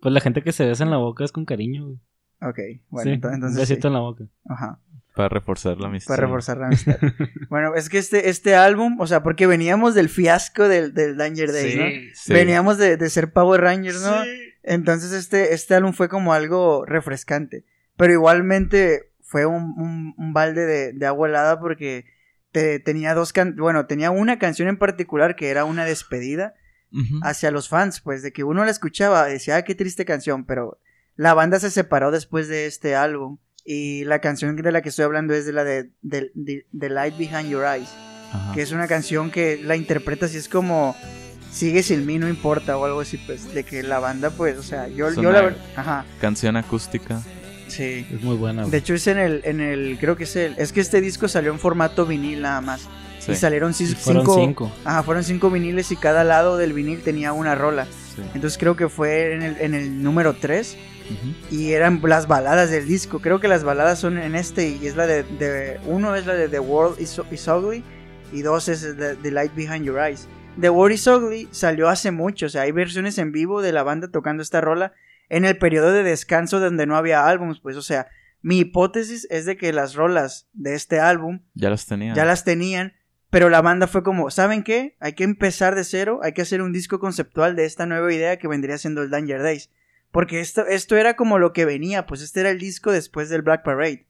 Pues la gente que se besa en la boca es con cariño, güey. ok, bueno, sí, ento- un entonces besito sí. en la boca. Ajá, Para reforzar la amistad. para reforzar la amistad. bueno, es que este, este álbum, o sea, porque veníamos del fiasco del, del Danger Days, ¿no? Sí. Veníamos de, de ser Power Rangers, ¿no? Entonces este, este álbum fue como algo refrescante. Pero igualmente fue un, un- un balde de, de agua helada porque te- tenía dos can bueno, tenía una canción en particular que era una despedida hacia los fans, pues de que uno la escuchaba, decía, ah, qué triste canción, pero la banda se separó después de este álbum. Y la canción de la que estoy hablando es de la de, de- de- The Light Behind Your Eyes, Ajá. que es una canción que la interpretas y es como sigue sin mí, no importa, o algo así, pues, de que la banda, pues, o sea, yo, yo la verdad, ajá, Canción acústica. sí. Es muy buena, De hecho es en el, en el, creo que es el, es que este disco salió en formato vinil nada más. Sí. Y salieron ci- Y fueron cinco, cinco. Ajá, fueron cinco viniles y cada lado del vinil tenía una rola. sí. Entonces creo que fue en el, en el número 3 Y eran las baladas del disco. Creo que las baladas son en este y es la de, de- uno es la de The World is, is Ugly y dos es The, The Light Behind Your Eyes. The World is Ugly salió hace mucho, o sea, hay versiones en vivo de la banda tocando esta rola en el periodo de descanso donde no había álbums, pues, o sea, mi hipótesis es de que las rolas de este álbum Ya las tenía. ya las tenían, pero la banda fue como, ¿saben qué? Hay que empezar de cero, hay que hacer un disco conceptual de esta nueva idea que vendría siendo el Danger Days. Porque esto, esto era como lo que venía, pues este era el disco después del Black Parade.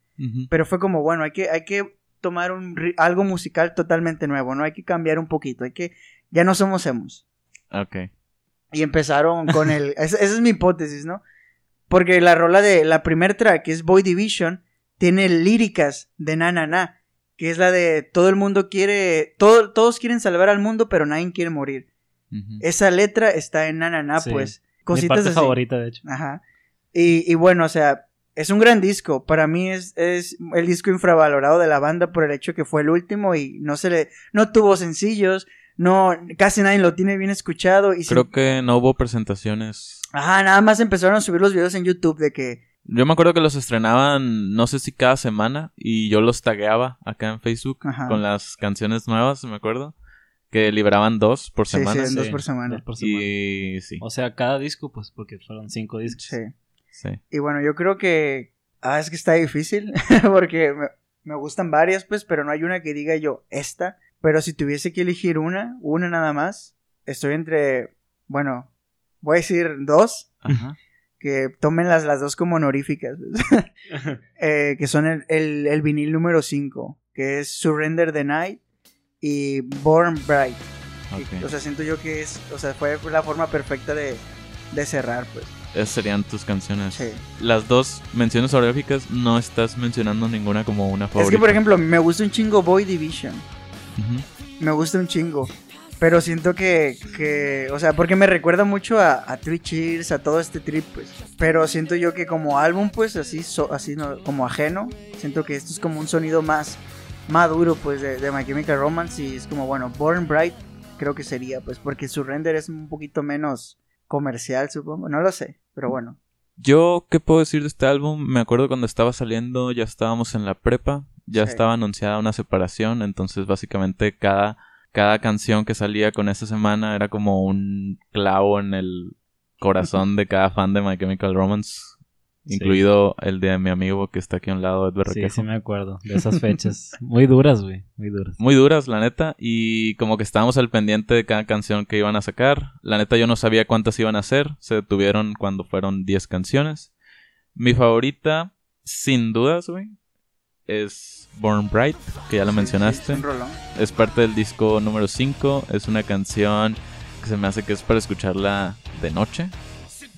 Pero fue como, bueno, hay que, hay que tomar un, algo musical totalmente nuevo, ¿no? Hay que cambiar un poquito, hay que, ya no somos emos. Ok. Y empezaron con el, esa, esa es mi hipótesis, ¿no? Porque la rola de, la primer track, que es Boy Division, tiene líricas de Na Na Na, que es la de todo el mundo quiere, todo, todos quieren salvar al mundo, pero nadie quiere morir. Esa letra está en Nananá, Sí. pues. Mi Cositas parte así. favorita, de hecho. Ajá. Y, y bueno, o sea, es un gran disco. Para mí es, es el disco infravalorado de la banda por el hecho que fue el último y no se le, no tuvo sencillos, no, casi nadie lo tiene bien escuchado y se- Creo que no hubo presentaciones. ajá, nada más empezaron a subir los videos en YouTube de que, Yo me acuerdo que los estrenaban, no sé si cada semana, y yo los tagueaba acá en Facebook Ajá. con las canciones nuevas, me acuerdo, que liberaban dos por Sí, semana. sí, dos por semana. dos por semana. Y sí, O sea, cada disco, pues, porque fueron cinco discos. sí. sí. Y bueno, yo creo que, ah, es que está difícil porque me, me gustan varias, pues, pero no hay una que diga yo esta. Pero si tuviese que elegir una, una nada más, estoy entre, bueno, voy a decir dos. Ajá. que tomen las, las dos como honoríficas, pues. Eh, que son el, el, el vinil número 5, que es Surrender the Night y Born Bright. que- Ok. o sea, siento yo que es, o sea, fue la forma perfecta de, de cerrar, pues. Esas serían tus canciones. Sí. Las dos menciones honoríficas no estás mencionando ninguna como una favorita. Es que, por ejemplo, me gusta un chingo Boy Division. Ujú. Me gusta un chingo. Pero siento que, que o sea, porque me recuerda mucho a, a Three Cheers, a todo este trip, pues. Pero siento yo que como álbum, pues, así, so- así no, como ajeno, siento que esto es como un sonido más maduro, pues, de, de My Chemical Romance. Y es como, bueno, Born Bright creo que sería, pues, porque su render es un poquito menos comercial, supongo. No lo sé, pero bueno. Yo, ¿qué puedo decir de este álbum? Me acuerdo cuando estaba saliendo, ya estábamos en la prepa, ya Sí. estaba anunciada una separación, entonces básicamente cada, cada canción que salía con esa semana era como un clavo en el corazón de cada fan de My Chemical Romance, Sí. incluido el de mi amigo que está aquí a un lado, Edward Sí, Requejo. sí me acuerdo de esas fechas. Muy duras, güey. Muy duras. Muy duras, la neta, y como que estábamos al pendiente de cada canción que iban a sacar. La neta yo no sabía cuántas iban a hacer, se detuvieron cuando fueron 10 canciones. Mi favorita, sin dudas, güey, es Born Bright, que ya lo mencionaste. sí, es un rolón. Es parte del disco número 5, es una canción que se me hace que es para escucharla de noche,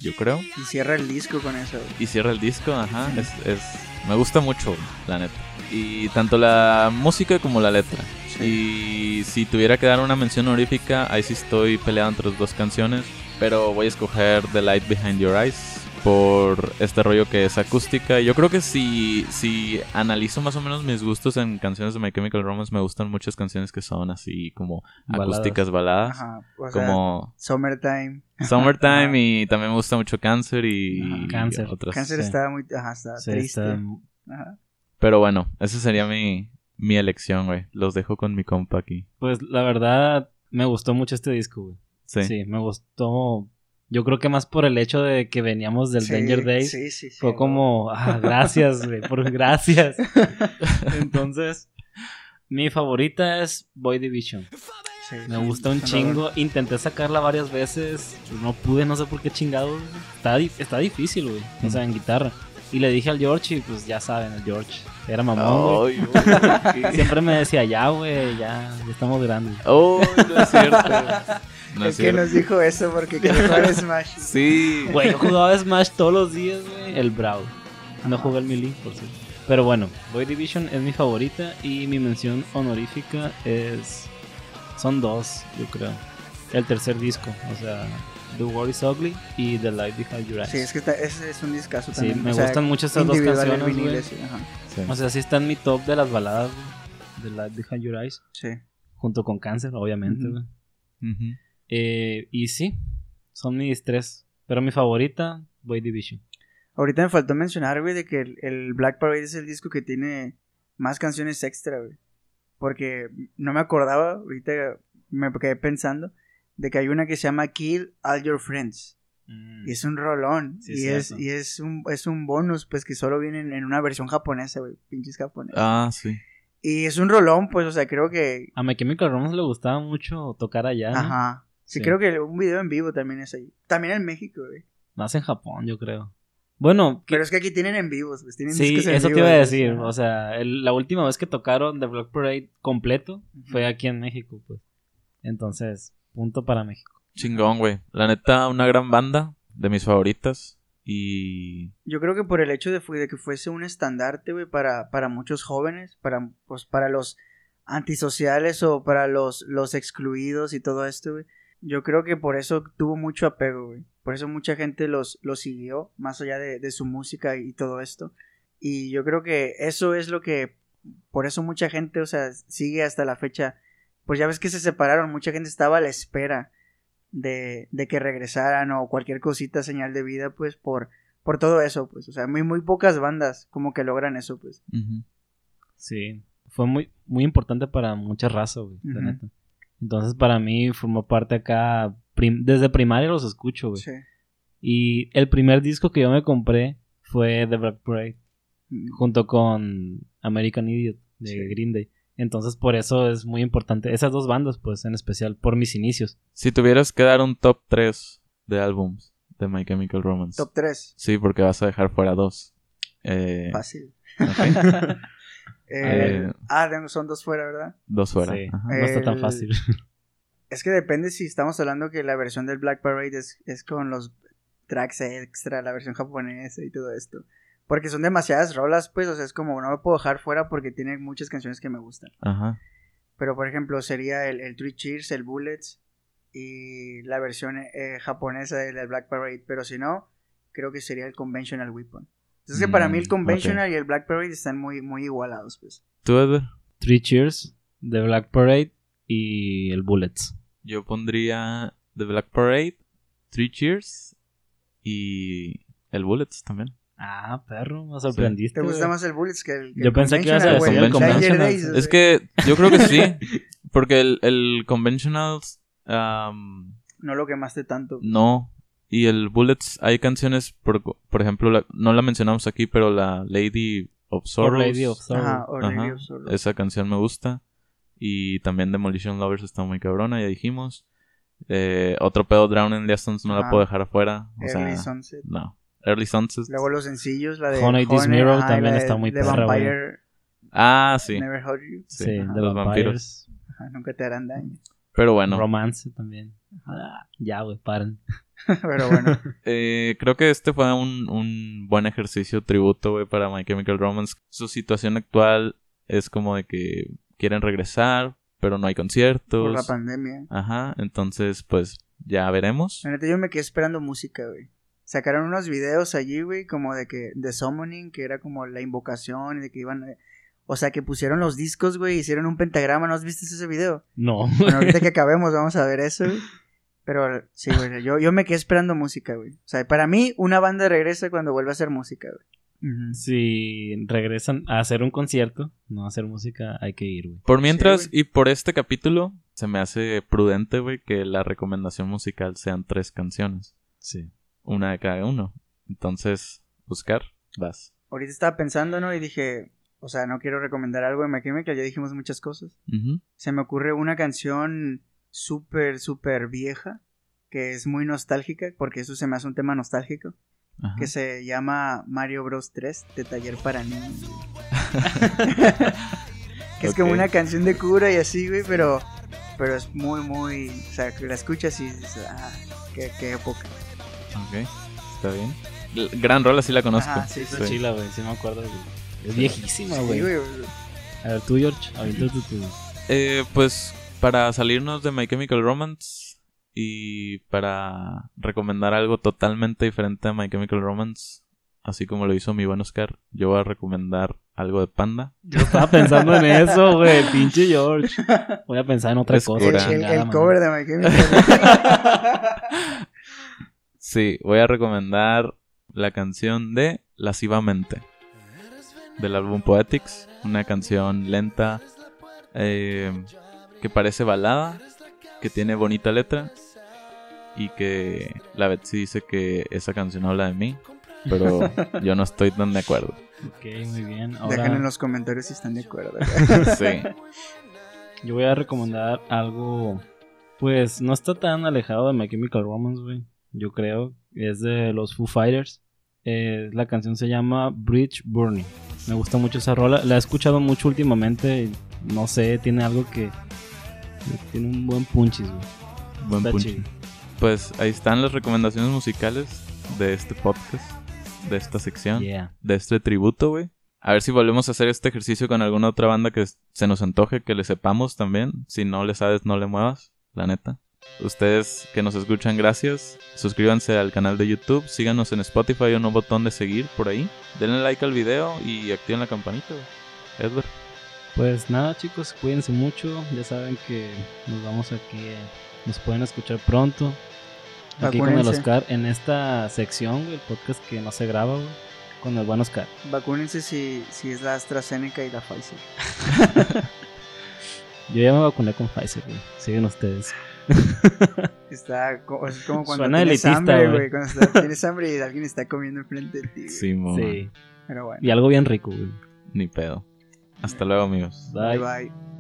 yo creo. Y cierra el disco con eso. Y cierra el disco, ajá. Es, es- me gusta mucho, la neta. Y tanto la música como la letra. Sí. Y si tuviera que dar una mención honorífica, ahí sí estoy peleado entre las dos canciones. Pero voy a escoger The Light Behind Your Eyes por este rollo que es acústica. Yo creo que si, si analizo más o menos mis gustos en canciones de My Chemical Romance, me gustan muchas canciones que son así como Baladas. acústicas baladas. Ajá. O sea, Como Summertime. Summertime y también me gusta mucho Cancer y Ajá, Cáncer. otras. Cáncer sí. está muy. Ajá, está Sí, triste. está- Ajá. Pero bueno, esa sería mi, mi elección, güey. Los dejo con mi compa aquí. Pues la verdad, me gustó mucho este disco, güey. Sí. Sí. me gustó. Yo creo que más por el hecho de que veníamos del Sí, Danger Days. Sí, sí, sí. Fue como, ah, gracias, güey, por gracias. Entonces, mi favorita es Boy Division. Sí, Me sí, gusta un chingo. Intenté sacarla varias veces. No pude, no sé por qué chingados. güey. Está, está difícil, güey. O sea, en guitarra. Y le dije al George y pues ya saben, el George era mamón. Siempre me decía, ya, güey, ya, ya estamos grandes. Oh, no es cierto. No el es que nos dijo eso porque quería jugar Smash. Sí. Güey, yo jugaba Smash todos los días, güey. El Brawl. No jugué el Melee, por cierto. Pero bueno, Boy Division es mi favorita y mi mención honorífica es... Son dos, yo creo. El tercer disco, o sea, The World is Ugly y The Light Behind Your Eyes. Sí, es que está, es, es un discazo Sí, también. me o sea, gustan mucho estas dos canciones, viniles, sí, ajá. Sí. O sea, sí está en mi top de las baladas. The Light Behind Your Eyes. Sí. Junto con Cáncer, obviamente. Eh, y sí, son mis tres. Pero mi favorita, Boy Division. Ahorita me faltó mencionar, güey, de que el, el Black Parade es el disco que tiene más canciones extra, güey. Porque no me acordaba, ahorita me quedé pensando, de que hay una que se llama Kill All Your Friends. Y es un rolón. Sí, y es, y es un, es un bonus, pues que solo viene en, en una versión japonesa, güey. Pinches japoneses. Ah, sí. Y es un rolón, pues, o sea, creo que. A My Chemical Romance le gustaba mucho tocar allá. ¿no? Ajá. Sí, Sí. creo que un video en vivo también es ahí. También en México, güey. Más en Japón, yo creo. Bueno, que- Pero es que aquí tienen en vivos, pues tienen sí, en eso te iba a decir. O sea, el- la última vez que tocaron The Black Parade completo fue aquí en México, pues. Entonces, punto para México. Chingón, güey. La neta, una gran banda de mis favoritas. Y. Yo creo que por el hecho de, fu- de que fuese un estandarte, güey, para, para muchos jóvenes, para, pues, para los antisociales o para los, los excluidos y todo esto, güey. Yo creo que por eso tuvo mucho apego, güey. Por eso mucha gente los, los siguió, más allá de, de su música y todo esto. Y yo creo que eso es lo que, por eso mucha gente, o sea, sigue hasta la fecha. Pues ya ves que se separaron, mucha gente estaba a la espera de, de que regresaran o cualquier cosita, señal de vida, pues por, por todo eso, pues. O sea, muy, muy pocas bandas como que logran eso, pues. Sí, fue muy, muy importante para mucha raza, güey, la neta. Entonces, para mí, formó parte acá. prim- desde primaria los escucho, güey. Sí. Y el primer disco que yo me compré fue The Black Parade, Mm. junto con American Idiot de Sí. Green Day. Entonces, por eso es muy importante. Esas dos bandas, pues, en especial, por mis inicios. Si tuvieras que dar un top 3 de álbums de My Chemical Romance. Top 3. Sí, porque vas a dejar fuera dos. Eh, Fácil. ok. Eh, ah, son dos fuera, ¿verdad? Dos fuera. Sí. No está tan fácil. Es que depende si estamos hablando que la versión del Black Parade es, es con los tracks extra, la versión japonesa y todo esto. Porque son demasiadas rolas, pues, o sea, es como no lo puedo dejar fuera porque tiene muchas canciones que me gustan. Ajá. Pero, por ejemplo, sería el, el Three Cheers, el Bullets y la versión eh, japonesa del del Black Parade. Pero si no, creo que sería el Conventional Weapon. Entonces, que para mí el Mm, Conventional y el Black Parade están muy, muy igualados, pues. ¿Tú, Edward? Three Cheers, The Black Parade y el Bullets. Yo pondría The Black Parade, Three Cheers y el Bullets también. Ah, perro, me sorprendiste. ¿Te gusta más el Bullets que el, que Yo el pensé que ibas a Conventional, decir el Conventional. Days, Es que yo creo que sí, porque el, el Conventionals am, No lo quemaste tanto. no. Y el Bullets, hay canciones, por, por ejemplo, la- no la mencionamos aquí, pero la Lady of Or Sorrows. Lady of Sorrow. Ajá, Lady Ajá, of Sorrow. Esa canción me gusta. Y también Demolition Lovers está muy cabrona, ya dijimos. Eh, otro pedo Drown in the Essence no la Ajá. puedo dejar afuera. O Early sea, Sunset. no. Early Sunset. Luego los sencillos, la de Honey, This Mirror y también la de- está muy de perra. Vampire, Ah, sí. Never Hurt You. Sí, Sí, de los vampiros. Ajá, nunca te harán daño. Pero bueno, Romance también. Ah, ya, güey, paren. Pero bueno, eh, creo que este fue un, un buen ejercicio tributo, güey, para My Chemical Romance. Su situación actual es como de que quieren regresar, pero no hay por conciertos. la pandemia. Ajá, entonces, pues, ya veremos. Neta, yo me quedé esperando música, güey. Sacaron unos videos allí, güey, como de que, de Summoning, que era como la invocación, y de que iban, eh, o sea, que pusieron los discos, güey, hicieron un pentagrama, ¿no has visto ese video? No. Bueno, ahorita que acabemos vamos a ver eso, güey. Pero sí, güey, yo, yo me quedé esperando música, güey. O sea, para mí, una banda regresa cuando vuelve a hacer música, güey. Si regresan a hacer un concierto, no a hacer música, hay que ir, güey. Por mientras Sí, y por este capítulo, se me hace prudente, güey, que la recomendación musical sean tres canciones. Sí. Una de cada uno. Entonces, buscar, vas. Ahorita estaba pensando, ¿no? Y dije, o sea, no quiero recomendar algo de My Chemical, ya dijimos muchas cosas. Se me ocurre una canción súper, súper vieja, que es muy nostálgica, porque eso se me hace un tema nostálgico, Ajá. que se llama Mario Bros 3 de Taller para Niños. que es como una canción de cura y así, güey, pero, pero es muy, muy, o sea, que la escuchas y dices, ah, qué, qué época. Ok, está bien. L- Gran rola, sí la conozco. Ajá, sí, Está Sí. chila, güey, sí me acuerdo. güey. Es viejísima, Sí, güey. güey, a ver, tú, George, ahorita tú, tú. Eh, pues para salirnos de My Chemical Romance y para recomendar algo totalmente diferente a My Chemical Romance, así como lo hizo mi buen Oscar, yo voy a recomendar algo de Panda. Yo estaba pensando en eso, güey, pinche George. Voy a pensar en otra Es cosa. el, cover de My Chemical. Sí, voy a recomendar la canción de Lascivamente del álbum Poetics, una canción lenta eh, que parece balada, que tiene bonita letra y que la Betsy dice que esa canción habla de mí, pero yo no estoy tan de acuerdo. Ok, muy bien. Dejen en los comentarios si están de acuerdo. Sí. yo voy a recomendar algo, pues no está tan alejado de My Chemical Romance, güey. Yo creo. Es de los Foo Fighters. Eh, la canción se llama Bridge Burning. Me gusta mucho esa rola. La he escuchado mucho últimamente. y No sé, tiene algo que... Tiene un buen punchis, güey. Buen Está punch. chido. Pues ahí están las recomendaciones musicales de este podcast, de esta sección. Yeah. de este tributo, güey. A ver si volvemos a hacer este ejercicio con alguna otra banda que se nos antoje, que le sepamos también. Si no le sabes, no le muevas, la neta. Ustedes que nos escuchan, gracias. Suscríbanse al canal de YouTube, síganos en Spotify, hay un botón de seguir por ahí. Denle like al video y activen la campanita. Edward. Pues nada, chicos, cuídense mucho. Ya saben que nos vamos aquí. eh, Nos pueden escuchar pronto. Aquí con el. Oscar en esta sección, güey, el podcast que no se graba, güey, con el buen Oscar. Vacúnense si, si es la AstraZeneca y la Pfizer. Yo ya me vacuné con Pfizer, güey. Siguen ustedes. Está co- es como cuando Suena tienes elitista, hambre, güey. güey. Cuando está- tienes hambre Hasta luego, amigos. Bye. bye.